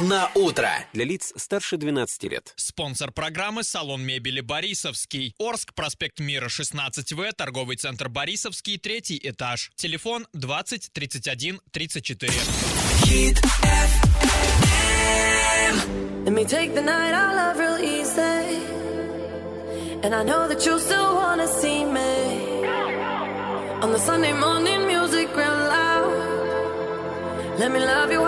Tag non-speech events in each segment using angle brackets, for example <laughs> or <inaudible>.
на утро. Для лиц старше 12 лет. Спонсор программы «Салон мебели Борисовский». Орск, проспект Мира, 16В, торговый центр Борисовский, третий этаж. Телефон 20 31 34. Хит Let me take the night I love real easy. And I know that you still wanna see me. On the Sunday morning, music real loud. Let me love you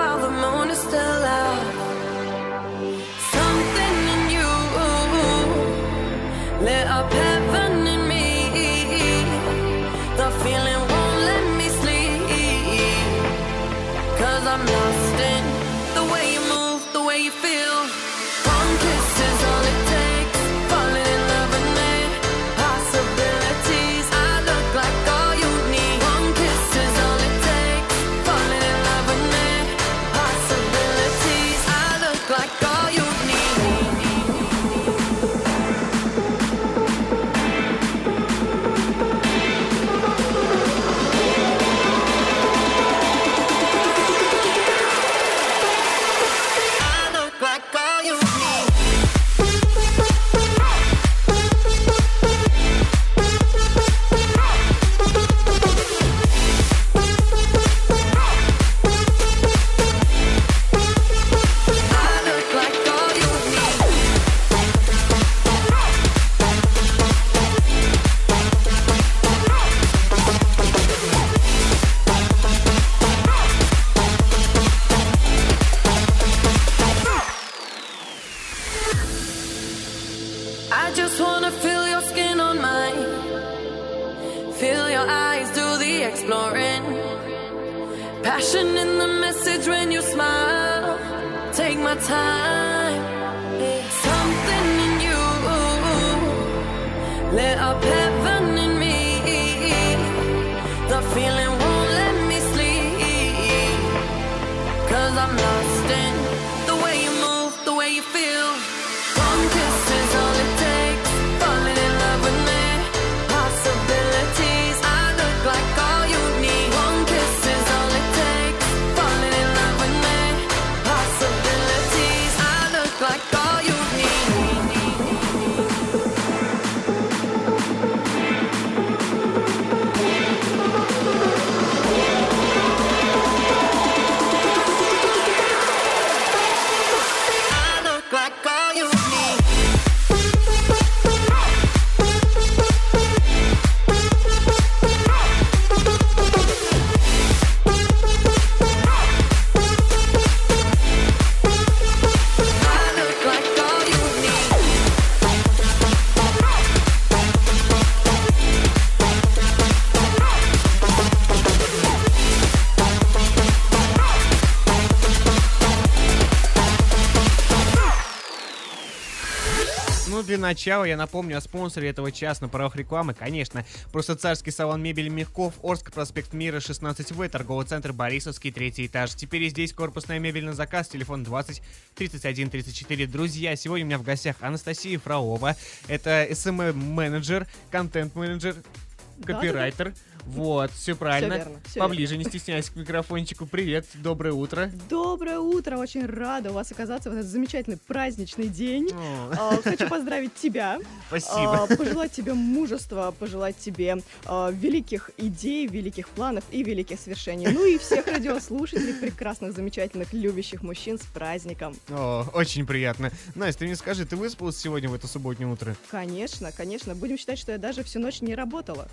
Cause I'm lost in the way you move, the way you feel. Exploring. Passion in the message when you smile. Take my time. Something in you up heaven для начала я напомню о спонсоре этого часа на правах рекламы, конечно. Просто царский салон мебели Мягков, Орск, проспект Мира, 16В, торговый центр Борисовский, третий этаж. Теперь и здесь корпусная мебель на заказ, телефон 20 31 34. Друзья, сегодня у меня в гостях Анастасия Фролова. Это SMM-менеджер, контент-менеджер, копирайтер. Вот, все правильно. верно, всё Поближе, не стесняйся к микрофончику. Привет, доброе утро. Доброе утро, очень рада у вас оказаться в этот замечательный праздничный день. О, А, Хочу поздравить тебя, Спасибо. а, пожелать тебе мужества, пожелать тебе а, великих идей, великих планов и великих свершений. Ну и всех радиослушателей, прекрасных, замечательных, любящих мужчин с праздником. О, очень приятно. Настя, ты мне скажи, ты выспалась сегодня в это субботнее утро? Конечно, конечно, будем считать, что я даже всю ночь не работала.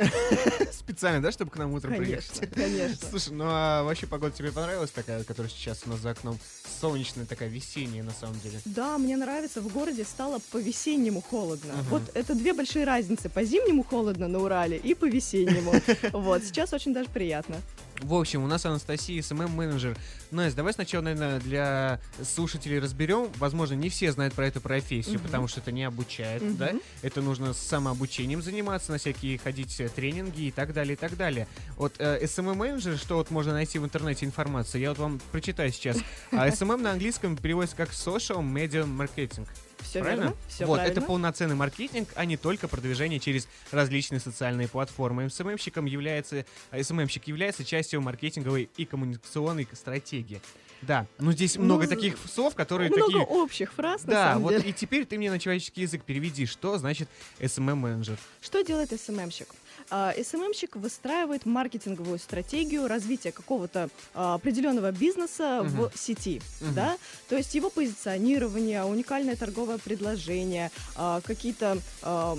<laughs> Специально, да, чтобы к нам утром Конечно, приехать? <laughs> конечно. Слушай, ну а вообще погода тебе понравилась такая, которая сейчас у нас за окном? Солнечная такая, весенняя на самом деле. Да, мне нравится, в городе стало по-весеннему холодно. Мгм. Вот это две большие разницы. По-зимнему холодно на Урале и по-весеннему. <laughs> Вот, сейчас очень даже приятно. В общем, у нас Анастасия, СММ-менеджер. Настя, давай сначала, наверное, для слушателей разберем. Возможно, не все знают про эту профессию, Мгм. потому что это не обучает, Мгм. да? Это нужно с самообучением заниматься, на всякие ходить тренинги и так далее, и так далее. Вот э, SMM-менеджер, что вот можно найти в интернете информацию, я вот вам прочитаю сейчас. <laughs> А SMM на английском переводится как Social Media Marketing. Все Правильно? верно, все вот, правильно. это полноценный маркетинг, а не только продвижение через различные социальные платформы. СММщиком является, а, СММщик является частью маркетинговой и коммуникационной стратегии. Да, ну здесь Ну, много таких слов, которые Много такие... общих фраз, на Да, самом вот деле. и теперь ты мне на человеческий язык переведи, что значит SMM-менеджер. Что делает СММщик? А, СММщик выстраивает маркетинговую стратегию развития какого-то а, определенного бизнеса Мгм. в сети, Мгм. да, то есть его позиционирование, уникальное торговое предложение, а, какие-то, я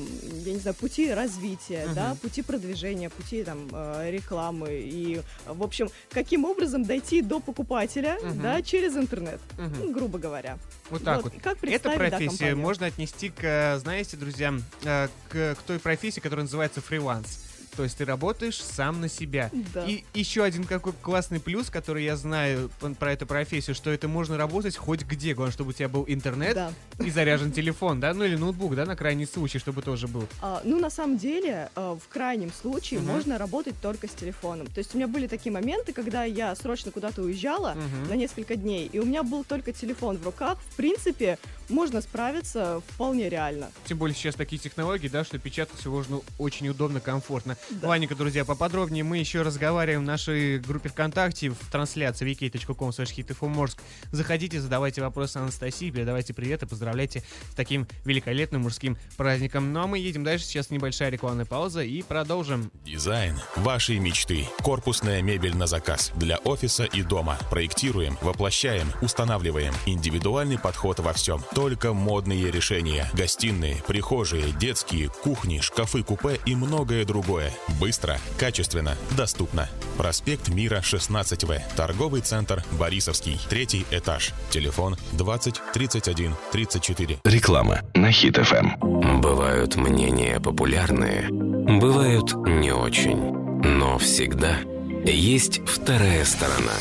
не знаю, пути развития, Мгм. да, пути продвижения, пути там рекламы и, в общем, каким образом дойти до покупателя, Мгм. да, через интернет, ну, грубо говоря. Вот так вот. Как Эту представить, да, можно отнести к, э, знаете, друзья, э, к, к той профессии, которая называется фриланс. То есть ты работаешь сам на себя. Да. И еще один какой классный плюс, который я знаю про эту профессию, что это можно работать хоть где. Главное, чтобы у тебя был интернет Да. и заряжен телефон, да, ну или ноутбук, да, на крайний случай, чтобы тоже был. А, ну, на самом деле, а, в крайнем случае Мгм. можно работать только с телефоном. То есть у меня были такие моменты, когда я срочно куда-то уезжала Мгм. на несколько дней, и у меня был только телефон в руках. В принципе, можно справиться вполне реально. Тем более сейчас такие технологии, да, что печатать все можно очень удобно, комфортно. Да. Ладненько, друзья, поподробнее мы еще разговариваем в нашей группе ВКонтакте в трансляции vk.com slash Заходите, задавайте вопросы Анастасии, передавайте привет и поздравляйте с таким великолепным мужским праздником. Ну а мы едем дальше, сейчас небольшая рекламная пауза и продолжим. Дизайн вашей мечты. Корпусная мебель на заказ для офиса и дома. Проектируем, воплощаем, устанавливаем. Индивидуальный подход во всем. Только модные решения. Гостиные, прихожие, детские, кухни, шкафы-купе и многое другое. Быстро, качественно, доступно. Проспект Мира, 16В. Торговый центр Борисовский. Третий этаж. Телефон 20 31 34. Реклама на Хит ФМ. Бывают мнения популярные, бывают не очень. Но всегда есть вторая сторона.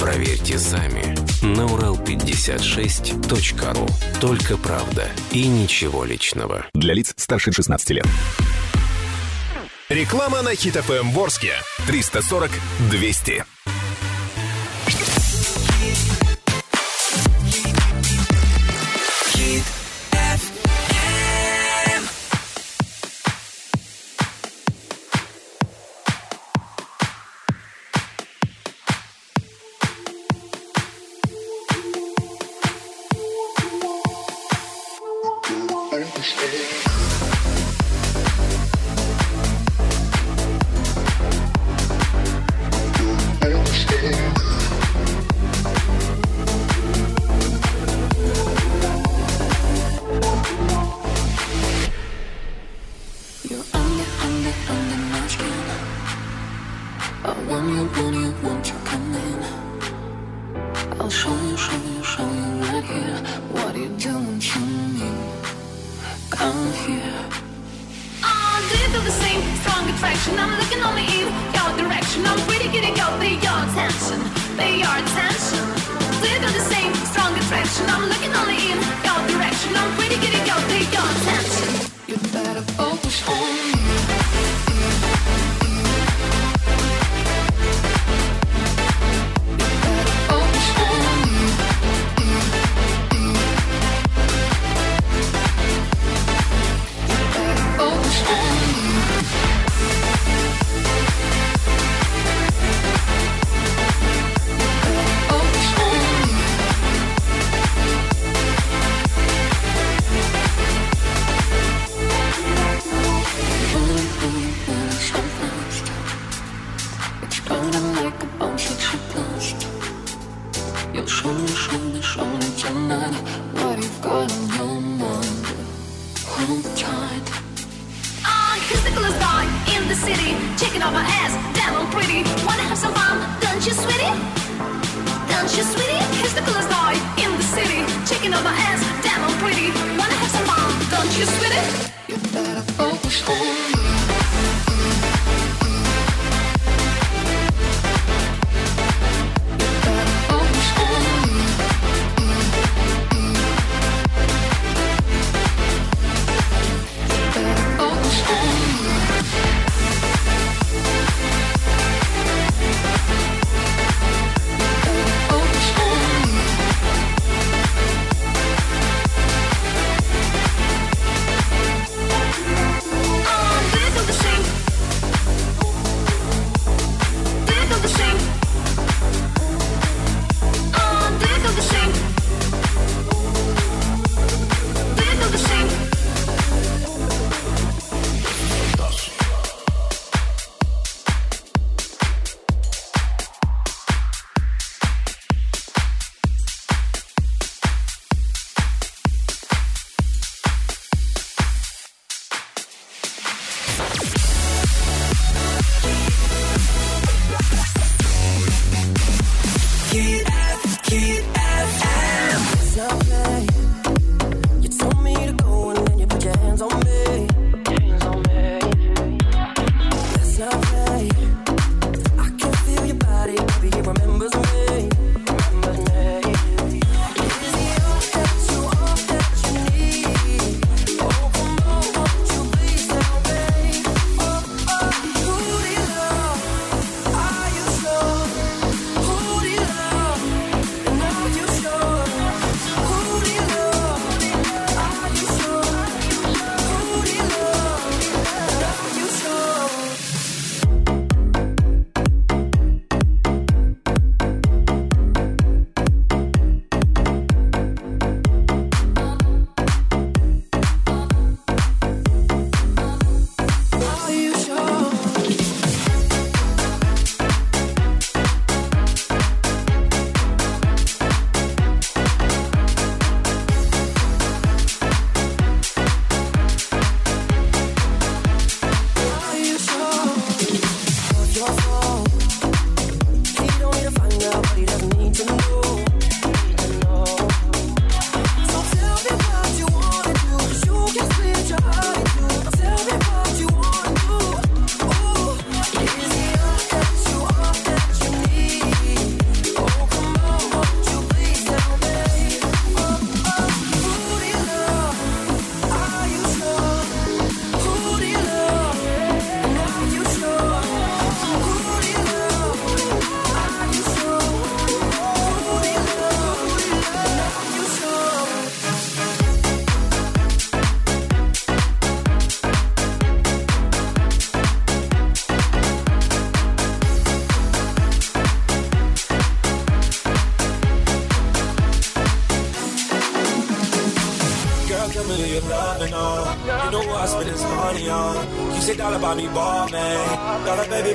Проверьте сами на урал56.ру. Только правда и ничего личного. Для лиц старше 16 лет. Реклама на Хит ФМ Ворске. 340 200. You're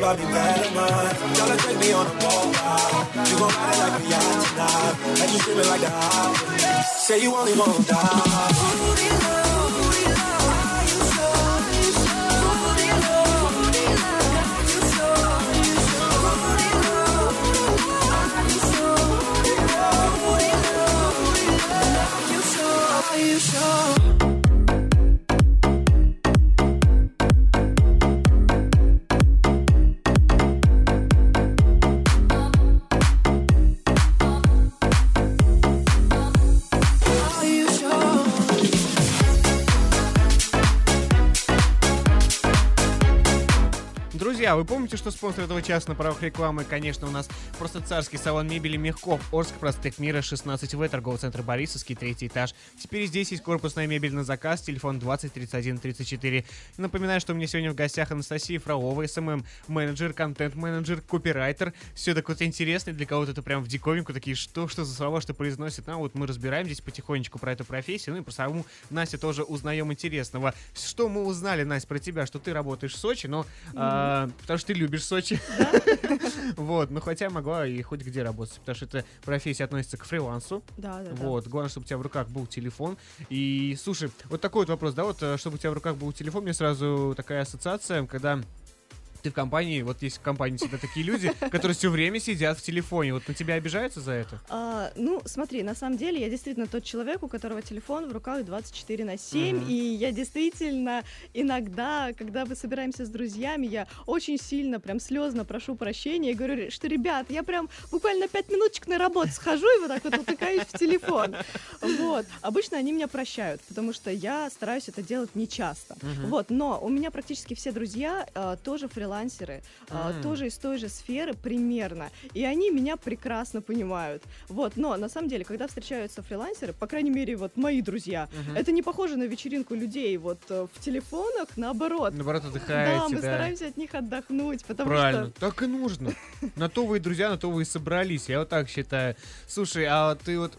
I'll be back. Друзья, вы помните, что спонсор этого часа на правах рекламы, конечно, у нас просто царский салон мебели Мягков, Орск, проспект Мира, 16В, торговый центр Борисовский, третий этаж. Теперь здесь есть корпусная мебель на заказ, телефон 20 31 34. Напоминаю, что у меня сегодня в гостях Анастасия Фролова, SMM менеджер, контент-менеджер, копирайтер. Все такое вот интересное, для кого-то это прям в диковинку, такие, что, что за слова, что произносит. Ну, вот мы разбираем здесь потихонечку про эту профессию, ну и про саму Настю тоже узнаем интересного. Что мы узнали, Настя, про тебя, что ты работаешь в Сочи, но а, потому что ты любишь Сочи. <laughs> Вот, ну хотя могла и хоть где работать, потому что эта профессия относится к фрилансу. Да, да. Вот, главное, чтобы у тебя в руках был телефон. И, слушай, вот такой вот вопрос, да, вот, э, чтобы у тебя в руках был телефон, мне сразу такая ассоциация, когда ты в компании, вот есть в компании всегда такие люди, которые все время сидят в телефоне. Вот на тебя обижаются за это? А, ну, смотри, на самом деле я действительно тот человек, у которого телефон в руках 24 на 7, Мгм. и я действительно иногда, когда мы собираемся с друзьями, я очень сильно, прям слезно прошу прощения и говорю, что, ребят, я прям буквально 5 минуточек на работу схожу и вот так вот утыкаюсь в телефон. Вот. Обычно они меня прощают, потому что я стараюсь это делать нечасто. Мгм. Вот, но у меня практически все друзья а, тоже фрилансеры, а, М. тоже из той же сферы примерно, и они меня прекрасно понимают. Вот, но на самом деле, когда встречаются фрилансеры, по крайней мере, вот мои друзья, Мгм. это не похоже на вечеринку людей вот э, в телефонах, наоборот. Наоборот, Да, отдыхаете, мы да. стараемся от них отдохнуть, потому Правильно, что... так и нужно. На то вы и друзья, на то вы и собрались. Я вот так считаю. Слушай, а ты вот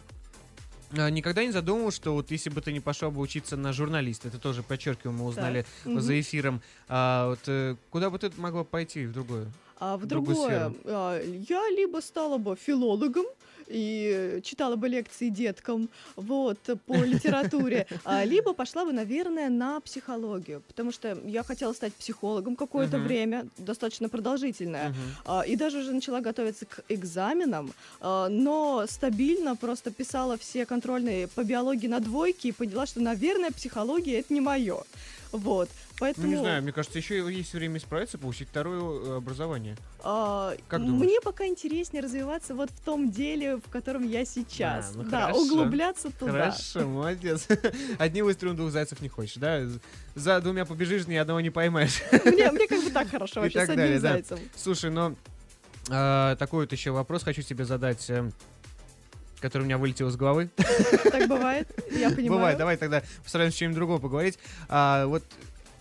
никогда не задумывал, что вот если бы ты не пошел бы учиться на журналиста, это тоже подчеркиваем, мы узнали Так, за эфиром, а, вот, э, куда бы ты могла пойти в другое? А в другое. а, Я либо стала бы филологом, и читала бы лекции деткам вот, по <laughs> литературе, а, либо пошла бы, наверное, на психологию, потому что я хотела стать психологом какое-то Мгм. время, достаточно продолжительное, а, и даже уже начала готовиться к экзаменам, но стабильно просто писала все контрольные по биологии на двойки и поняла, что, наверное, психология это не мое. Вот, поэтому... Ну, не знаю, мне кажется, еще есть время исправиться, получить второе э, образование. А, Как думаешь? Мне пока интереснее развиваться вот в том деле, в котором я сейчас. А, ну да, хорошо. углубляться туда. Хорошо, молодец. <laughs> Одним выстрелом двух зайцев не хочешь, да? За двумя побежишь, ни одного не поймаешь. <laughs> Мне, мне как бы так хорошо <laughs> вообще с одним далее, да. зайцем. Слушай, ну, а, такой вот еще вопрос хочу тебе задать, э, который у меня вылетел из головы. Так бывает, я <laughs> понимаю. Бывает, давай тогда постараемся чем-нибудь другого поговорить. А, вот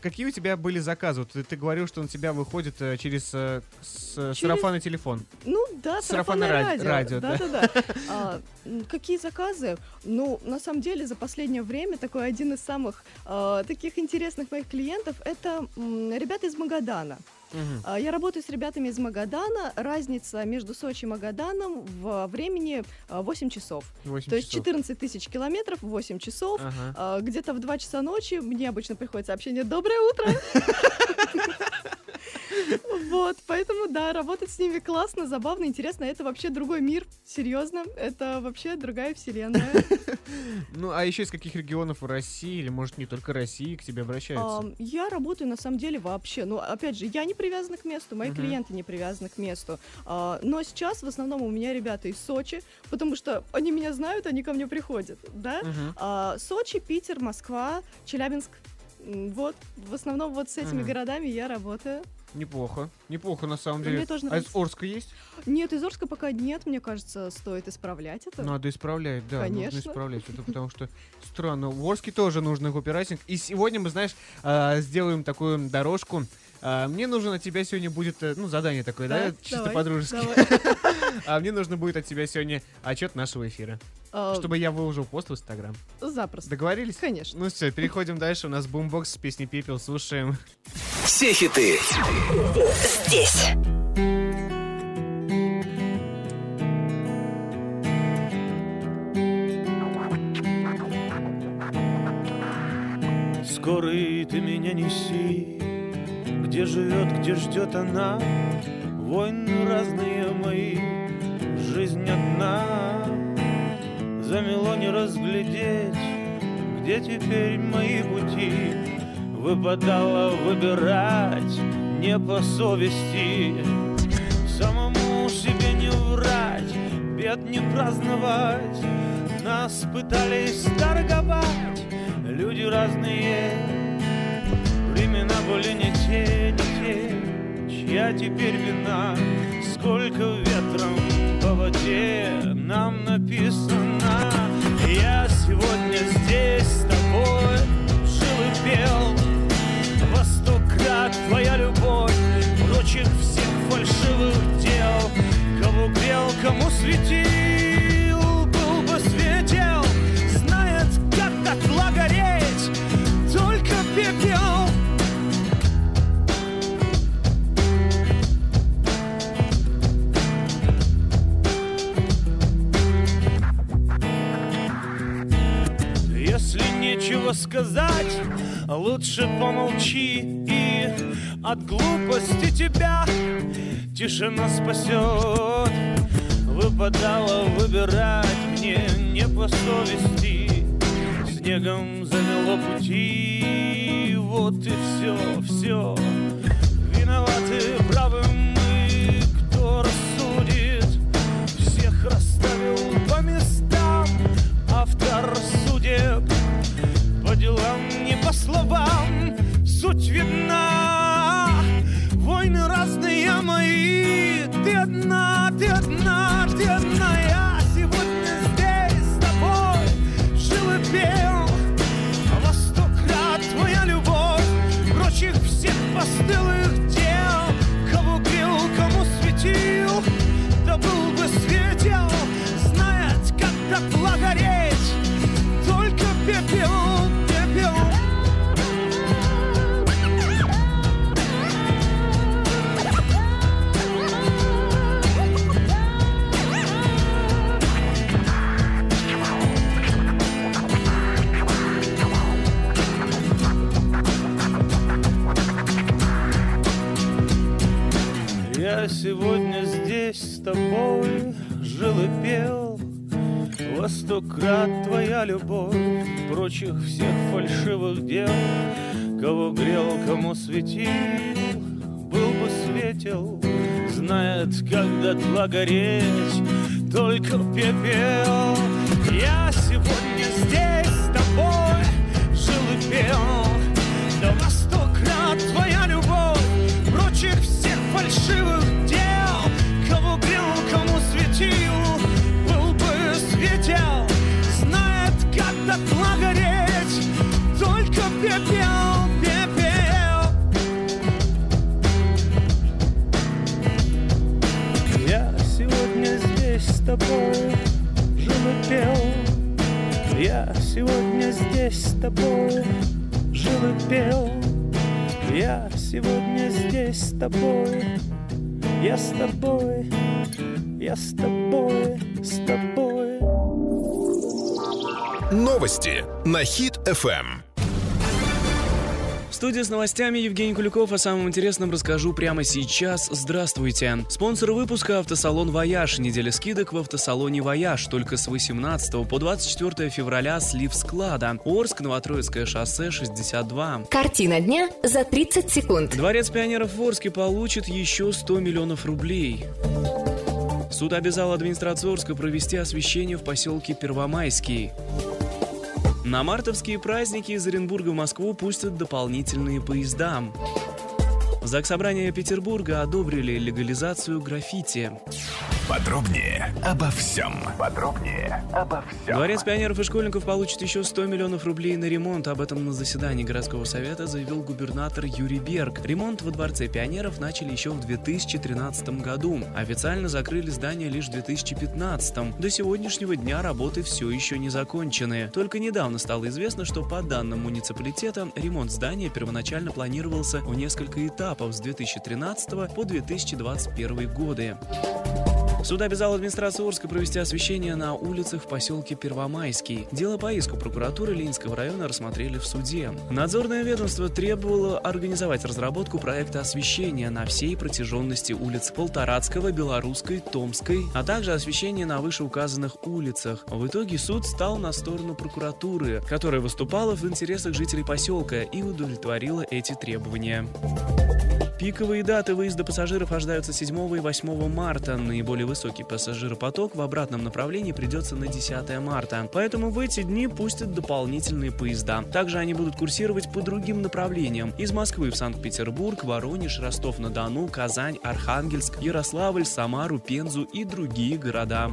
какие у тебя были заказы? Вот ты, ты говорил, что на тебя выходит э, через, э, с- Через- сарафанный телефон. Ну да, Сарафанное сарафанное ради- радио. радио, да. Да-да-да. А, м, Какие заказы? Ну, на самом деле, за последнее время такой один из самых а, таких интересных моих клиентов это м, ребята из Магадана. А, Я работаю с ребятами из Магадана. Разница между Сочи и Магаданом в времени а, 8 часов. Восемь То есть часов. 14 тысяч километров, 8 часов. Ага. А, Где-то в 2 часа ночи мне обычно приходит сообщение «Доброе утро!» <laughs> <laughs> Вот, поэтому, да, работать с ними классно, забавно, интересно. Это вообще другой мир, серьезно. Это вообще другая вселенная. <laughs> Ну, а еще из каких регионов в России, или, может, не только России, к тебе обращаются? Я работаю на самом деле вообще, ну, опять же, я не привязана к месту, мои клиенты не привязаны к месту. А, Но сейчас в основном у меня ребята из Сочи, потому что они меня знают, они ко мне приходят, да? А, Сочи, Питер, Москва, Челябинск. Вот, в основном вот с этими городами я работаю. Неплохо. Неплохо, на самом Мне деле. тоже а из. Орска есть? Нет, из Орска пока нет, мне кажется, стоит исправлять это. Надо исправлять, да, Конечно. нужно исправлять. Это потому что странно. В Орске тоже нужно копирайтинг. И сегодня мы, знаешь, а, сделаем такую дорожку. А, Мне нужно от тебя сегодня будет, э, ну, задание такое, да, Да, чисто давай, по-дружески. давай. <laughs> А мне нужно будет от тебя сегодня отчет нашего эфира. А, Чтобы я выложил пост в Инстаграм. Запросто. Договорились? Конечно. Ну все, переходим дальше. У нас бумбокс с песней «Пепел». Слушаем. Все хиты Здесь. Скорый ты меня неси, где живет, где ждет она. Войны разные мои, жизнь одна. Замело не разглядеть, где теперь мои пути. Выпадало выбирать не по совести. Самому себе не врать, бед не праздновать. Нас пытались торговать, люди разные. Времена были не те, не те, чья теперь вина. Сколько ветром по воде нам написано. Я сегодня здесь с тобой жил и пел. Во сто крат твоя любовь прочих всех фальшивых дел. Кого грел, кому светил, от глупости тебя. Тишина спасет. Выпадало выбирать мне не по совести. Снегом замело пути, вот и все, все Виноваты, правы сегодня здесь с тобой жил и пел. Во сто крат твоя любовь Прочих всех фальшивых дел. Кого грел, кому светил Был бы светел Знает, как дотла гореть Только пепел. Я сегодня здесь с тобой Жил и пел. Да во сто крат твоя любовь Прочих всех фальшивых тобой. Жил и пел. Я сегодня здесь с тобой. Жил и пел. Я сегодня здесь с тобой. Я с тобой. Я с тобой. С тобой. Новости на Хит. В студии с новостями Евгений Куликов. О самом интересном расскажу прямо сейчас. Здравствуйте. Спонсор выпуска «Автосалон Вояж». Неделя скидок в автосалоне Вояж. Только с 18 по 24 февраля слив склада. Орск, Новотроицкое шоссе, 62. Картина дня за 30 секунд. Дворец пионеров в Орске получит еще 100 миллионов рублей. Суд обязал администрацию Орска провести освещение в поселке Первомайский. На мартовские праздники из Оренбурга в Москву пустят дополнительные поезда. Заксобрание Петербурга одобрили легализацию граффити. Подробнее обо всем. Подробнее обо всем. Дворец пионеров и школьников получит еще 100 миллионов рублей на ремонт. Об этом на заседании городского совета заявил губернатор Юрий Берг. Ремонт во Дворце пионеров начали еще в 2013 году. Официально закрыли здание лишь в 2015. До сегодняшнего дня работы все еще не закончены. Только недавно стало известно, что по данным муниципалитета, ремонт здания первоначально планировался в несколько этапов с 2013 по 2021 годы. Суд обязал администрацию Орска провести освещение на улицах в поселке Первомайский. Дело по иску прокуратуры Ленинского района рассмотрели в суде. Надзорное ведомство требовало организовать разработку проекта освещения на всей протяженности улиц Полторацкого, Белорусской, Томской, а также освещение на вышеуказанных улицах. В итоге суд стал на сторону прокуратуры, которая выступала в интересах жителей поселка и удовлетворила эти требования. Пиковые даты выезда пассажиров ожидаются 7 и 8 марта. Наиболее высокий пассажиропоток в обратном направлении придется на 10 марта. Поэтому в эти дни пустят дополнительные поезда. Также они будут курсировать по другим направлениям. Из Москвы в Санкт-Петербург, Воронеж, Ростов-на-Дону, Казань, Архангельск, Ярославль, Самару, Пензу и другие города.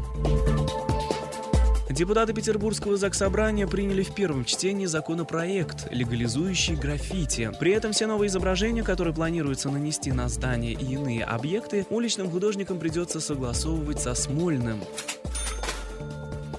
Депутаты Петербургского заксобрания приняли в первом чтении законопроект, легализующий граффити. При этом все новые изображения, которые планируется нанести на здания и иные объекты, уличным художникам придется согласовывать со Смольным.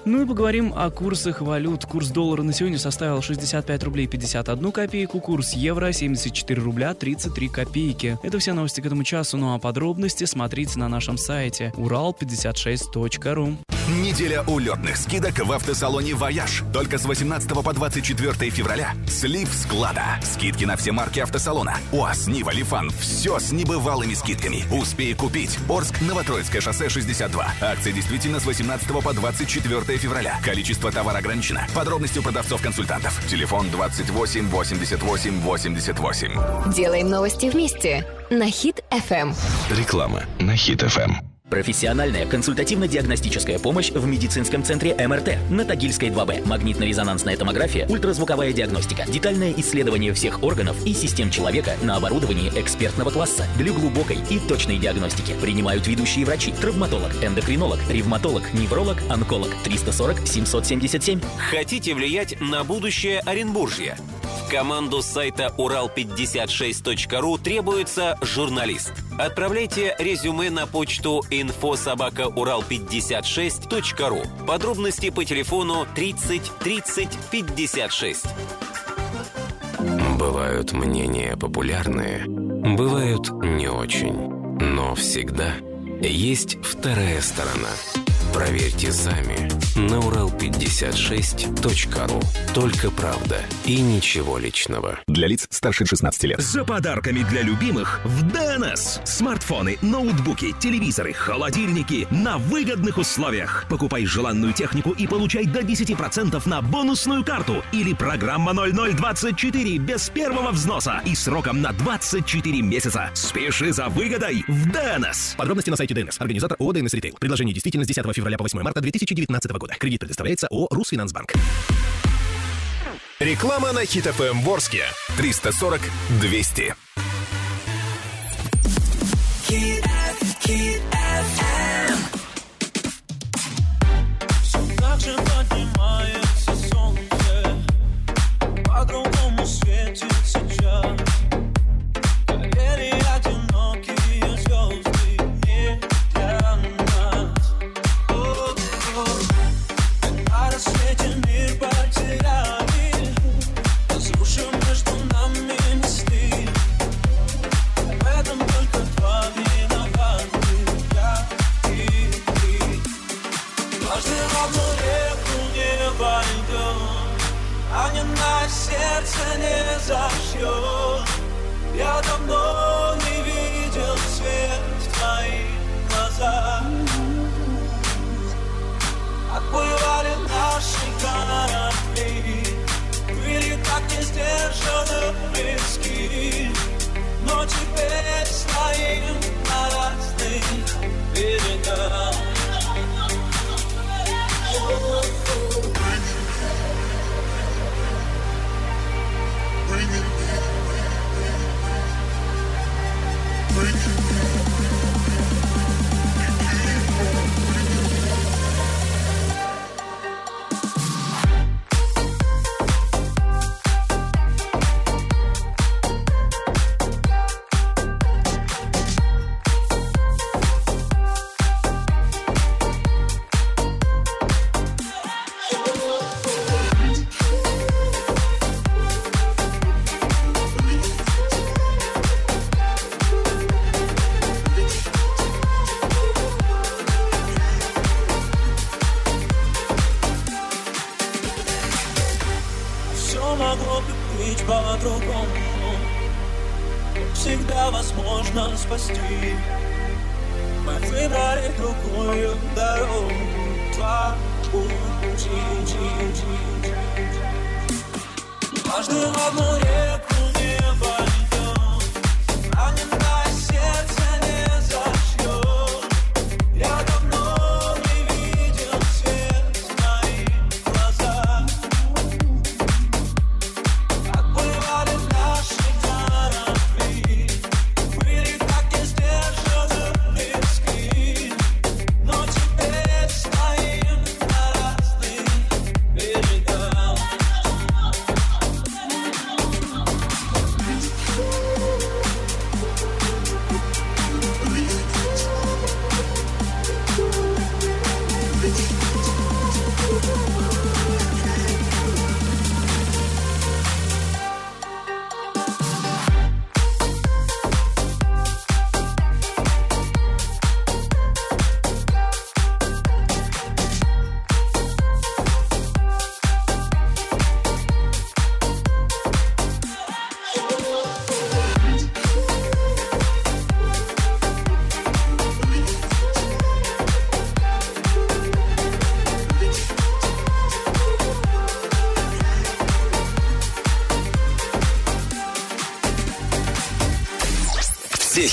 Ну и поговорим о курсах валют. Курс доллара на сегодня составил 65 рублей 51 копейку, курс евро 74 рубля 33 копейки. Это все новости к этому часу, ну а подробности смотрите на нашем сайте урал56.ру. Неделя улетных скидок в автосалоне «Вояж». Только с 18 по 24 февраля. Слив склада. Скидки на все марки автосалона. УАЗ, Нива, Лифан. Все с небывалыми скидками. Успей купить. Орск, Новотроицкое шоссе 62. Акция действительно с 18 по 24 февраля. Количество товара ограничено. Подробности у продавцов-консультантов. Телефон 28 88 88. Делаем новости вместе на Хит FM. Реклама на Хит ФМ. Профессиональная консультативно-диагностическая помощь в медицинском центре МРТ на Тагильской 2Б. Магнитно-резонансная томография, ультразвуковая диагностика, детальное исследование всех органов и систем человека на оборудовании экспертного класса для глубокой и точной диагностики. Принимают ведущие врачи, травматолог, эндокринолог, ревматолог, невролог, онколог 340 777. Хотите влиять на будущее Оренбуржья? Команду сайта Урал56.ру требуется журналист. Отправляйте резюме на почту инфособакаурал56.ру. Подробности по телефону 30 30 56. Бывают мнения популярные, бывают не очень. Но всегда есть вторая сторона. Проверьте сами на урал56.ру. Только правда и ничего личного. Для лиц старше 16 лет. За подарками для любимых в ДНС. Смартфоны, ноутбуки, телевизоры, холодильники на выгодных условиях. Покупай желанную технику и получай до 10% на бонусную карту. Или программа 0024 без первого взноса и сроком на 24 месяца. Спеши за выгодой в ДНС. Подробности на сайте ДНС. Организатор ООО «ДНС Ритейл». Предложение действительно с 10 февраля по 8 марта 2019 года. Кредит предоставляется ООО «Русфинансбанк». Реклама на Хит ФМ Ворске. 340 200. Все так же поднимается солнце, по-другому светит сейчас. Горели одинокие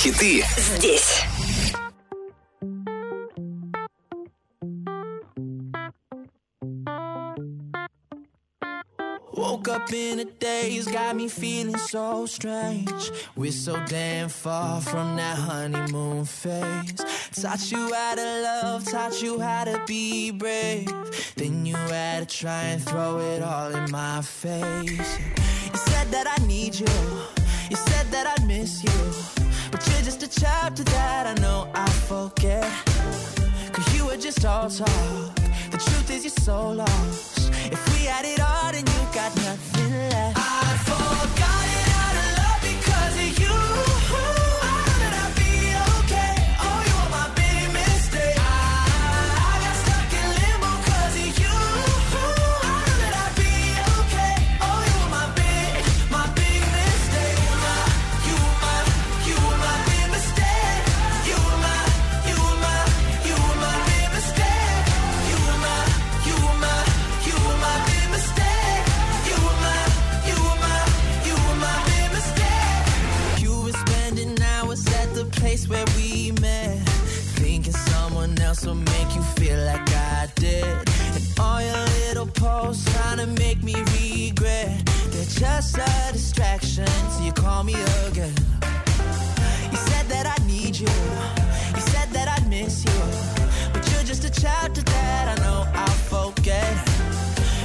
хиты Здесь. Woke up in a daze, got me feeling so strange. We're so damn far from that honeymoon phase. Taught you how to love, taught you how to be brave. Then you had to try and throw it all in my face. You said that I need you, you said that I miss you. You're just a chapter that I know I forget. Cause you were just all talk. The truth is, you're so lost. If we had it all, then you got nothing left. Make me regret. They're just a distraction till you call me again. You said that I need you. You said that I'd miss you. But you're just a chapter that I know I'll forget.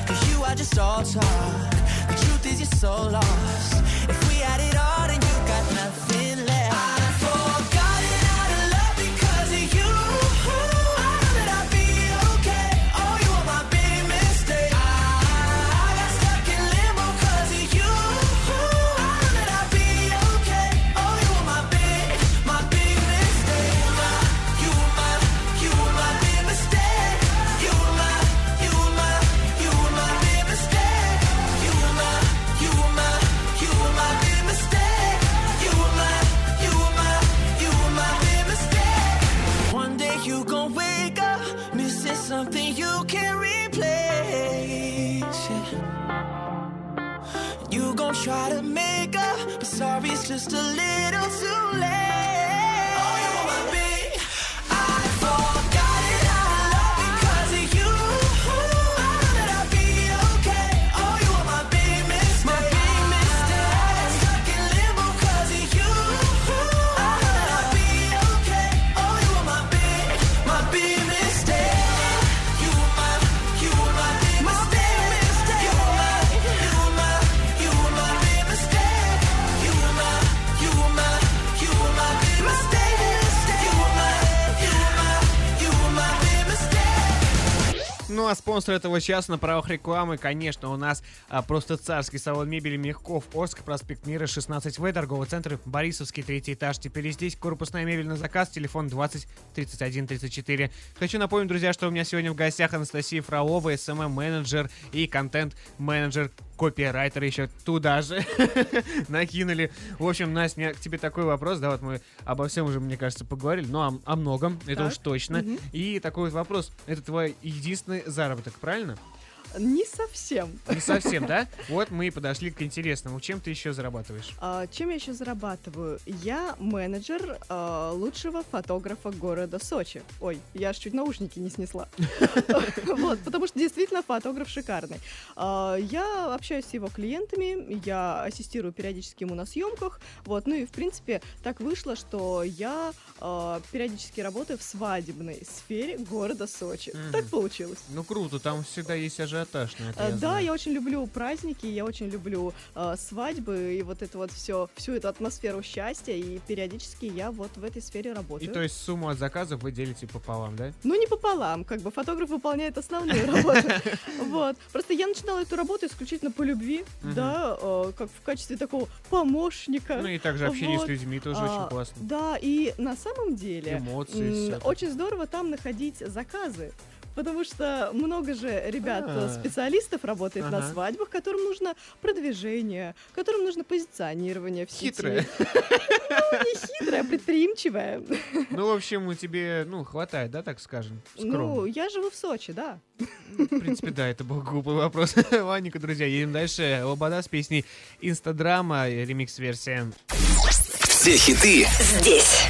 Cause you are just all talk. The truth is you're so lost. If we had it all, then you got nothing left. To make up, but sorry, it's just a little too late. А спонсор этого часа на правах рекламы, конечно, у нас а, просто царский салон мебели Мягков, Орск, проспект Мира, 16В, торговый центр Борисовский, третий этаж. Теперь здесь корпусная мебель на заказ, телефон 20 31 34. Хочу напомнить, друзья, что у меня сегодня в гостях Анастасия Фролова, СММ-менеджер и контент-менеджер копирайтер еще туда же <laughs> накинули. В общем, Настя, меня к тебе такой вопрос, да, вот мы обо всем уже, мне кажется, поговорили, но о, о многом, это Так. уж точно. Мгм. И такой вот вопрос, это твой единственный заработок, правильно? Не совсем. Не совсем, да? Вот мы и подошли к интересному. Чем ты еще зарабатываешь? А, чем я еще зарабатываю? Я менеджер а, лучшего фотографа города Сочи. Ой, я аж чуть наушники не снесла. <laughs> Вот, потому что действительно фотограф шикарный. А, Я общаюсь с его клиентами, я ассистирую периодически ему на съемках. Вот, ну и в принципе так вышло, что я а, периодически работаю в свадебной сфере города Сочи. Так получилось. Ну круто, там всегда есть ажиотаж на это. Э, я Да, знаю. я очень люблю праздники, я очень люблю э, свадьбы и вот это вот все, всю эту атмосферу счастья, и периодически я вот в этой сфере И работаю. то есть сумму от заказов вы делите пополам, да? Ну, не пополам, как бы фотограф выполняет основную работу. <laughs> Вот. Просто я начинала эту работу исключительно по любви, да, э, как в качестве такого помощника. Ну и также общение с людьми тоже А, очень классно. Да, и на самом деле очень здорово там находить заказы. Потому что много же ребят, А. э, специалистов работает на свадьбах, которым нужно продвижение, которым нужно позиционирование в сети. Хитрая. Ну, не хитрая, а предприимчивая. Ну, в общем, тебе, ну, хватает, да, так скажем? Ну, я живу в Сочи, да. В принципе, да, это был глупый вопрос. <laughs> Ладненько, друзья, едем дальше. Лобода с песней Инстадрама, ремикс-версия. Все хиты Здесь.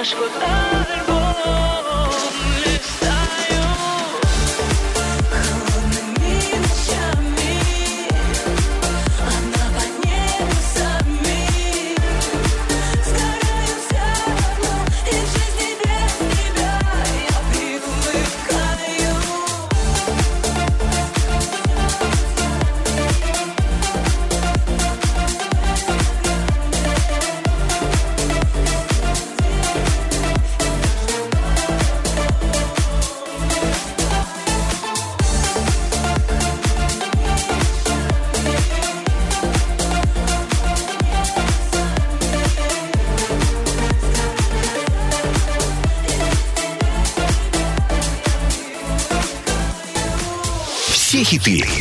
Я Все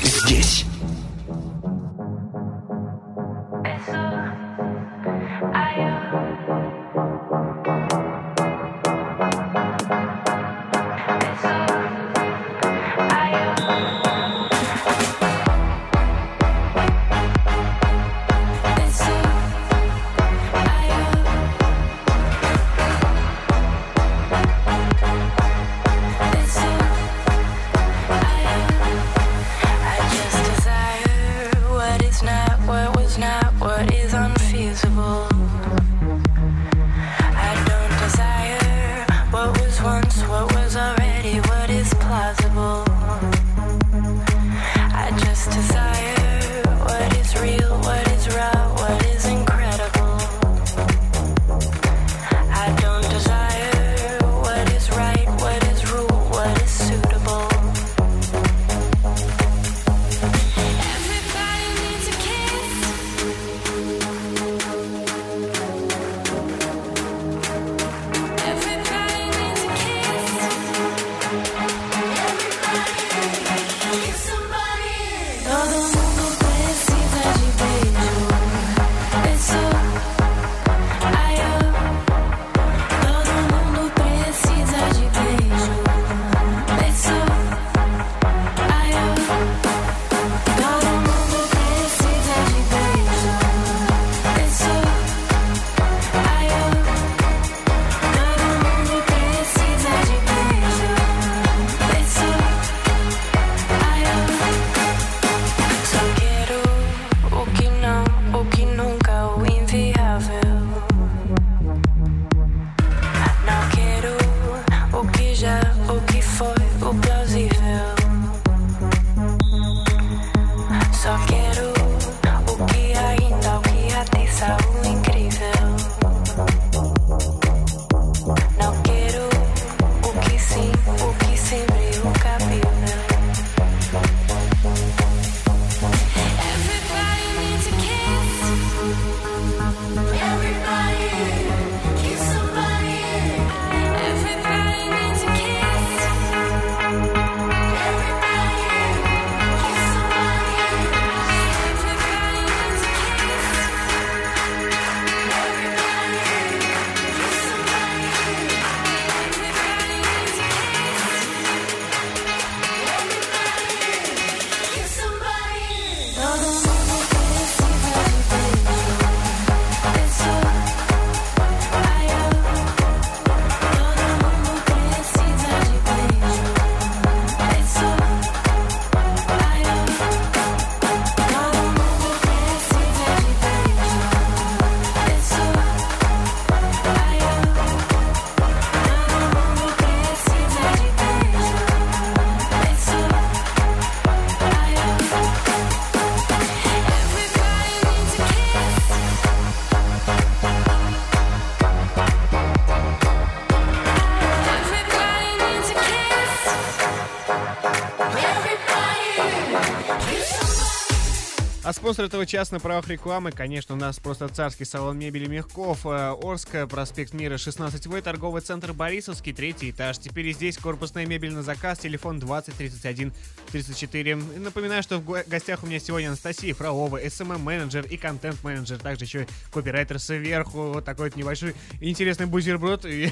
спонсор этого часа на правах рекламы, конечно, у нас просто царский салон мебели Мягков, э, Орск, проспект Мира, 16В, торговый центр Борисовский, третий этаж. Теперь и здесь корпусная мебель на заказ, телефон 20 31 34. И Напоминаю, что в го- гостях у меня сегодня Анастасия Фролова, SMM-менеджер и контент-менеджер, также еще и копирайтер сверху, вот такой вот небольшой интересный бутерброд. <laughs> И-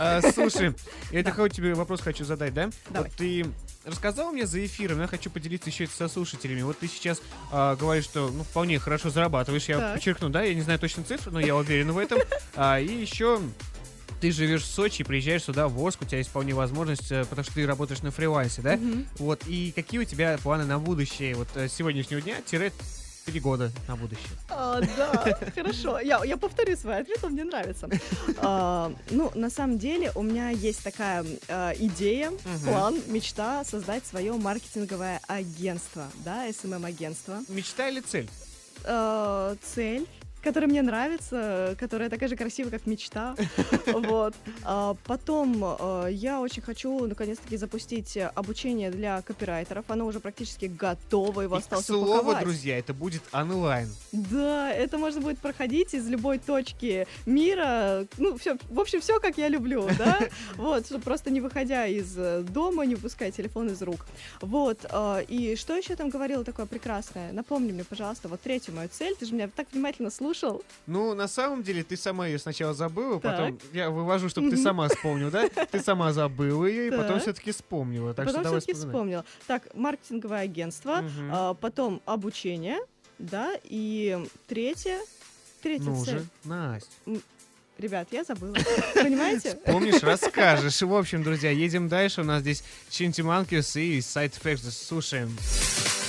А, Слушай, я такой тебе вопрос хочу задать, да? Вот ты рассказал мне за эфиром, я хочу поделиться еще это со слушателями. Вот ты сейчас а, говоришь, что ну, вполне хорошо зарабатываешь, я Так. подчеркну, да, я не знаю точно цифры, но я уверен в этом. <laughs> А, и еще ты живешь в Сочи, приезжаешь сюда, в Орск, у тебя есть вполне возможность, э, потому что ты работаешь на фрилансе, да? Мгм. Вот, и какие у тебя планы на будущее, вот э, сегодняшнего дня, тире три года на будущее? А, да, <laughs> хорошо. Я, я повторю свой ответ, он мне нравится. А, ну, на самом деле, у меня есть такая а, идея, Мгм. план, мечта создать свое маркетинговое агентство, да, SMM-агентство. Мечта или цель? А, цель которая мне нравится, которая такая же красивая, как мечта. <laughs> Вот. А потом а, я очень хочу наконец-таки запустить обучение для копирайтеров. Оно уже практически готово, его И, осталось упаковать. друзья, это будет онлайн. Да, это можно будет проходить из любой точки мира. Ну, все, в общем, все, как я люблю, да? <laughs> Вот, просто не выходя из э, дома, не выпуская телефон из рук. Вот, э, и что еще там говорила такое прекрасное? Напомни мне, пожалуйста, вот третью мою цель. Ты же меня так внимательно слушал. Ну, на самом деле, ты сама ее сначала забыла, Так. потом я вывожу, чтобы ты сама вспомнил, да? Ты сама забыла ее, и потом Так. все-таки вспомнила. Так потом все-таки вспомнила. Так, маркетинговое агентство, Мгм. а, потом обучение, да, и третье, третья Ну цель. же, Настя. Ребят, я забыла. Понимаете? Помнишь, <laughs> расскажешь. В общем, друзья, едем дальше. У нас здесь Чинти Манкис и Side Effects. Слушаем. It's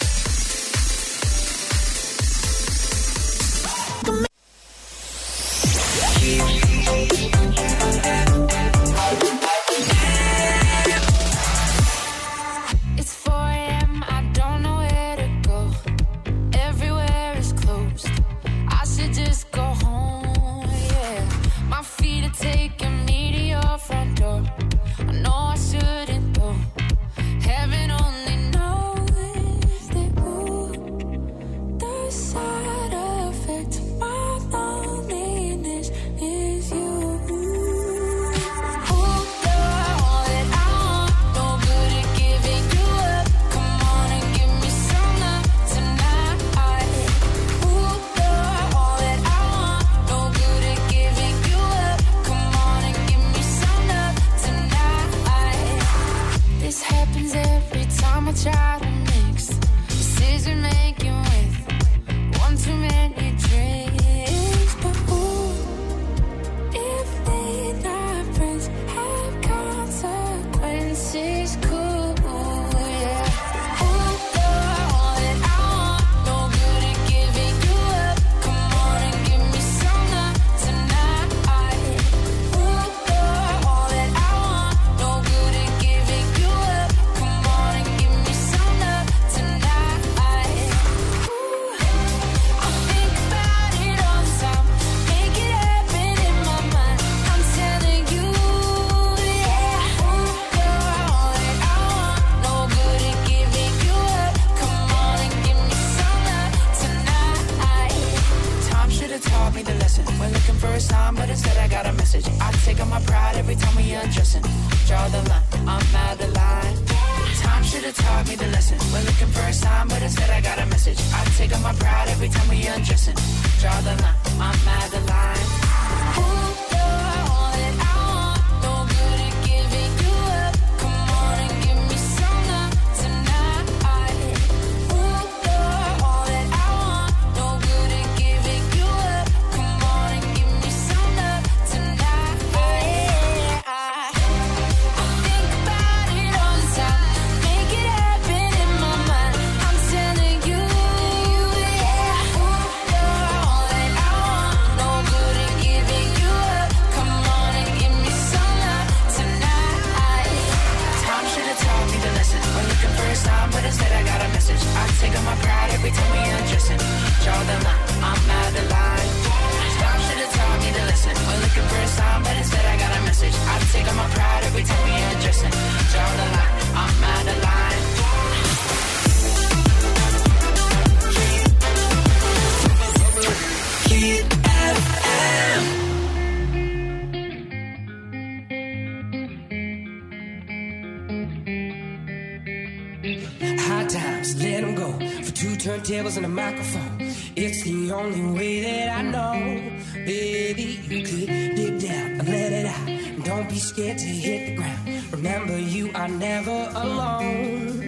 alone.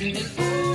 And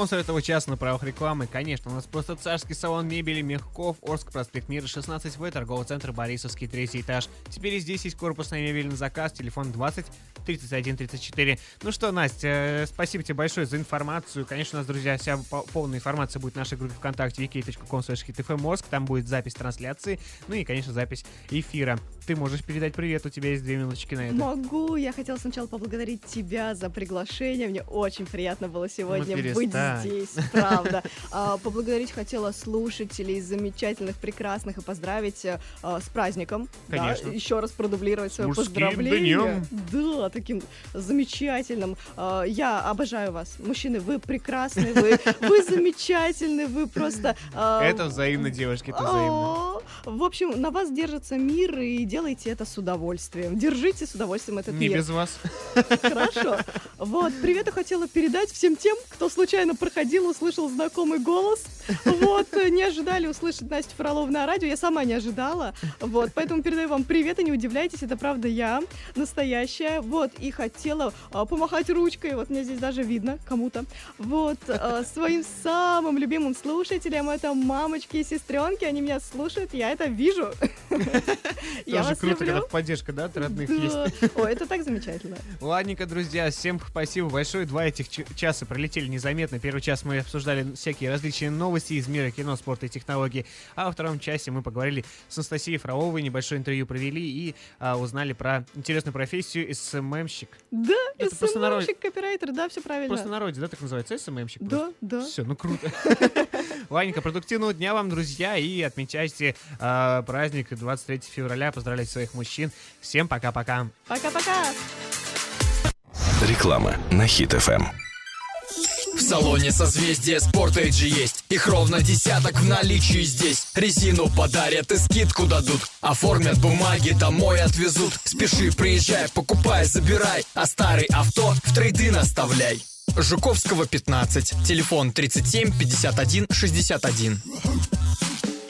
спонсор этого часа на правах рекламы, конечно, у нас просто царский салон мебели Мягков, Орск, проспект Мира, 16В, торговый центр Борисовский, третий этаж. Теперь и здесь есть корпусная мебель на заказ, телефон 20 31 34. Ну что, Настя, э, спасибо тебе большое за информацию. Конечно, у нас, друзья, вся по- полная информация будет в нашей группе ВКонтакте wiki.com Орск. Там будет запись трансляции, ну и, конечно, запись эфира. Ты можешь передать привет, у тебя есть две минуточки на это. Могу. Я хотела сначала поблагодарить тебя за приглашение. Мне очень приятно было сегодня быть здесь, правда. <laughs> А, Поблагодарить хотела слушателей замечательных, прекрасных и поздравить э, с праздником. Да, Конечно. Еще раз продублировать свое Мужским поздравление. днем. Да, таким замечательным. А, Я обожаю вас. Мужчины, вы прекрасны, вы, <laughs> вы замечательны, вы просто... а, Это взаимно, девушки, это взаимно. В общем, на вас держится мир, и делайте это с удовольствием. Держите с удовольствием этот Не мир. без вас. Хорошо. Вот, привет я хотела передать всем тем, кто случайно проходил, услышал знакомый голос. Вот, не ожидали услышать Настю Фролову на радио, я сама не ожидала. Вот, поэтому передаю вам привет и не удивляйтесь, это правда я, настоящая. Вот, и хотела а, помахать ручкой, вот мне здесь даже видно кому-то. Вот, а, своим самым любимым слушателям, это мамочки и сестренки, они меня слушают, я это вижу. Я Тоже вас круто, люблю. когда поддержка, да, от родных Да. есть. Ой, это так замечательно. Ладненько, друзья, всем спасибо большое. Два этих часа пролетели незаметно. Первый час мы обсуждали всякие различные новости из мира кино, спорта и технологий. А во втором часе мы поговорили с Анастасией Фроловой, небольшое интервью провели и а, узнали про интересную профессию СММщик. Да, Это СММщик, копирайтер, да, все правильно. Просто народе, да, так называется? СММщик? Да, да. Все, ну круто. <laughs> Ладненько, продуктивного дня вам, друзья, и отмечайте а, праздник 23 февраля. Поздравляйте своих мужчин. Всем пока-пока. Пока-пока. Реклама на Хит ФМ. В салоне созвездия спорта AG есть. Их ровно десяток в наличии здесь. Резину подарят и скидку дадут. Оформят бумаги, домой отвезут. Спеши, приезжай, покупай, забирай. А старый авто в трейдин оставляй Жуковского 15, телефон 37 51 61.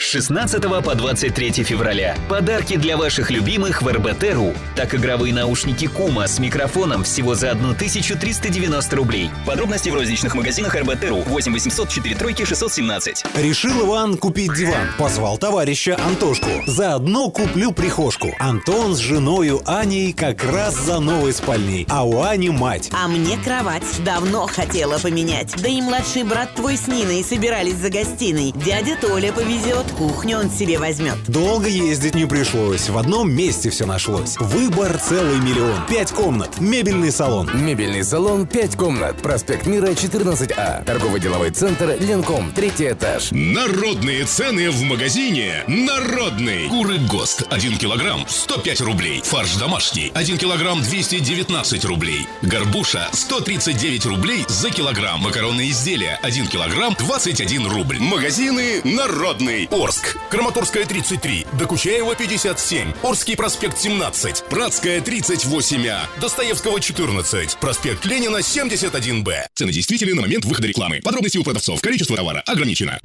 С 16 по 23 февраля. Подарки для ваших любимых в РБТ.ру. Так игровые наушники Кума с микрофоном всего за 1390 рублей. Подробности в розничных магазинах РБТ.ру 8 800 4 тройки 617. Решил Иван купить диван. Позвал товарища Антошку. Заодно куплю прихожку. Антон с женою Аней как раз за новой спальней. А у Ани мать. А мне кровать давно хотела поменять. Да и младший брат твой с Ниной собирались за гостиной. Дядя Толя повезет, кухню он себе возьмет. Долго ездить не пришлось. В одном месте все нашлось. Выбор целый миллион. Пять комнат. Мебельный салон. Мебельный салон «Пять комнат». Проспект Мира, 14А. Торгово-деловой центр «Ленком». Третий этаж. Народные цены в магазине «Народный». Куры ГОСТ 1 килограмм 105 рублей. Фарш домашний 1 килограмм 219 рублей. Горбуша 139 рублей за килограмм. Макаронные изделия 1 килограмм 21 рубль. Магазины «Народный». Орск. Краматорская 33. Докучаева 57. Орский проспект 17. Пратская 38А. Достоевского 14. Проспект Ленина 71Б. Цены действительны на момент выхода рекламы. Подробности у продавцов. Количество товара ограничено.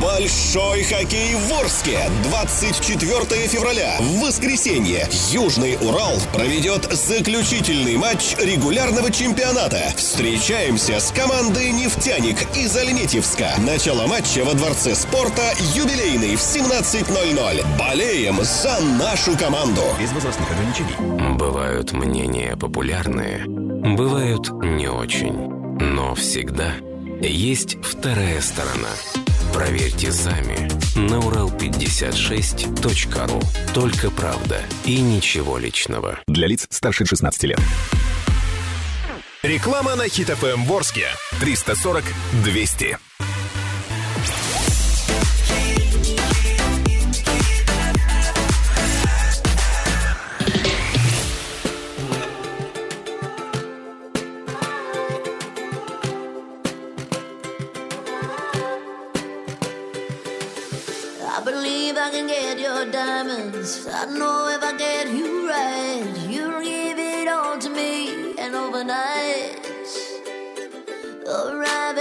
Большой хоккей в Орске. 24 февраля. В воскресенье. Южный Урал проведет заключительный матч регулярного чемпионата. Встречаемся с командой «Нефтяник» из Альметьевска. Начало матча во Дворце спорта юбилейный в 17.00. Болеем за нашу команду. Без возрастных ограничений. Бывают мнения популярные, бывают не очень. Но всегда есть вторая сторона. Проверьте сами на урал56.ру. Только правда и ничего личного. Для лиц старше 16 лет. Реклама на Хит ФМ Ворске. 340 200.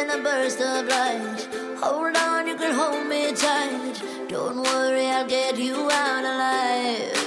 In burst of light. Hold on, you can hold me tight. Don't worry, I'll get you out alive.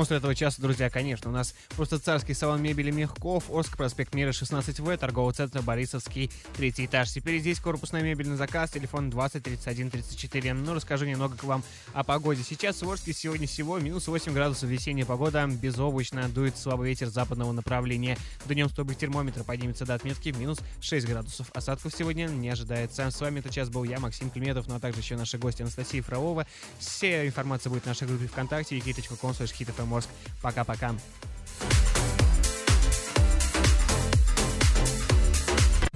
Спонсор этого часа, друзья, конечно, у нас просто царский салон мебели Мягков, Орск, проспект Мира, 16В, торговый центр Борисовский, третий этаж. Теперь здесь корпусная мебель на заказ, телефон 20 31 34. Ну, расскажу немного к вам о погоде. Сейчас в Орске сегодня всего минус 8 градусов весенняя погода, безоблачно, дует слабый ветер западного направления. Днем столбик термометра поднимется до отметки минус 6 градусов. Осадков сегодня не ожидается. С вами этот час был я, Максим Клеметов, ну а также еще наши гости Анастасия Фролова. Вся информация будет в нашей группе ВКонтакте, wiki.com slash hitfmorsk. Пока-пока.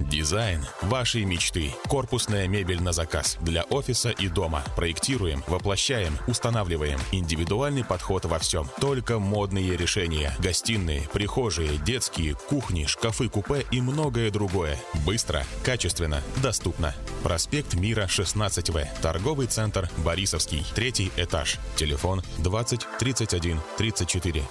Дизайн вашей мечты. Корпусная мебель на заказ. Для офиса и дома. Проектируем, воплощаем, устанавливаем. Индивидуальный подход во всем. Только модные решения. Гостиные, прихожие, детские, кухни, шкафы-купе и многое другое. Быстро, качественно, доступно. Проспект Мира, 16В. Торговый центр Борисовский. Третий этаж. Телефон 20 31 34.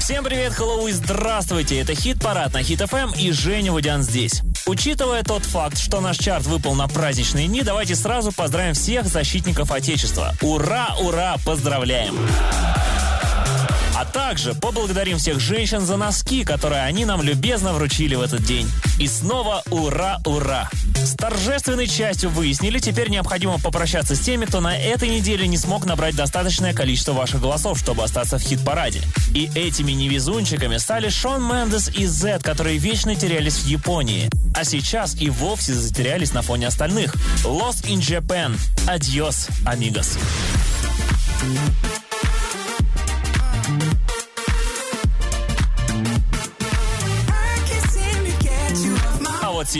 Всем привет, hello и здравствуйте! Это хит-парад на Хит ФМ и Женя Водян здесь. Учитывая тот факт, что наш чарт выпал на праздничные дни, давайте сразу поздравим всех защитников Отечества. Ура, ура, поздравляем! А также поблагодарим всех женщин за носки, которые они нам любезно вручили в этот день. И снова ура, ура! С торжественной частью выяснили, теперь необходимо попрощаться с теми, кто на этой неделе не смог набрать достаточное количество ваших голосов, чтобы остаться в хит-параде. И этими невезунчиками стали Шон Мендес и Зет, которые вечно терялись в Японии. А сейчас и вовсе затерялись на фоне остальных. Lost in Japan. Adios, amigos. сейчас.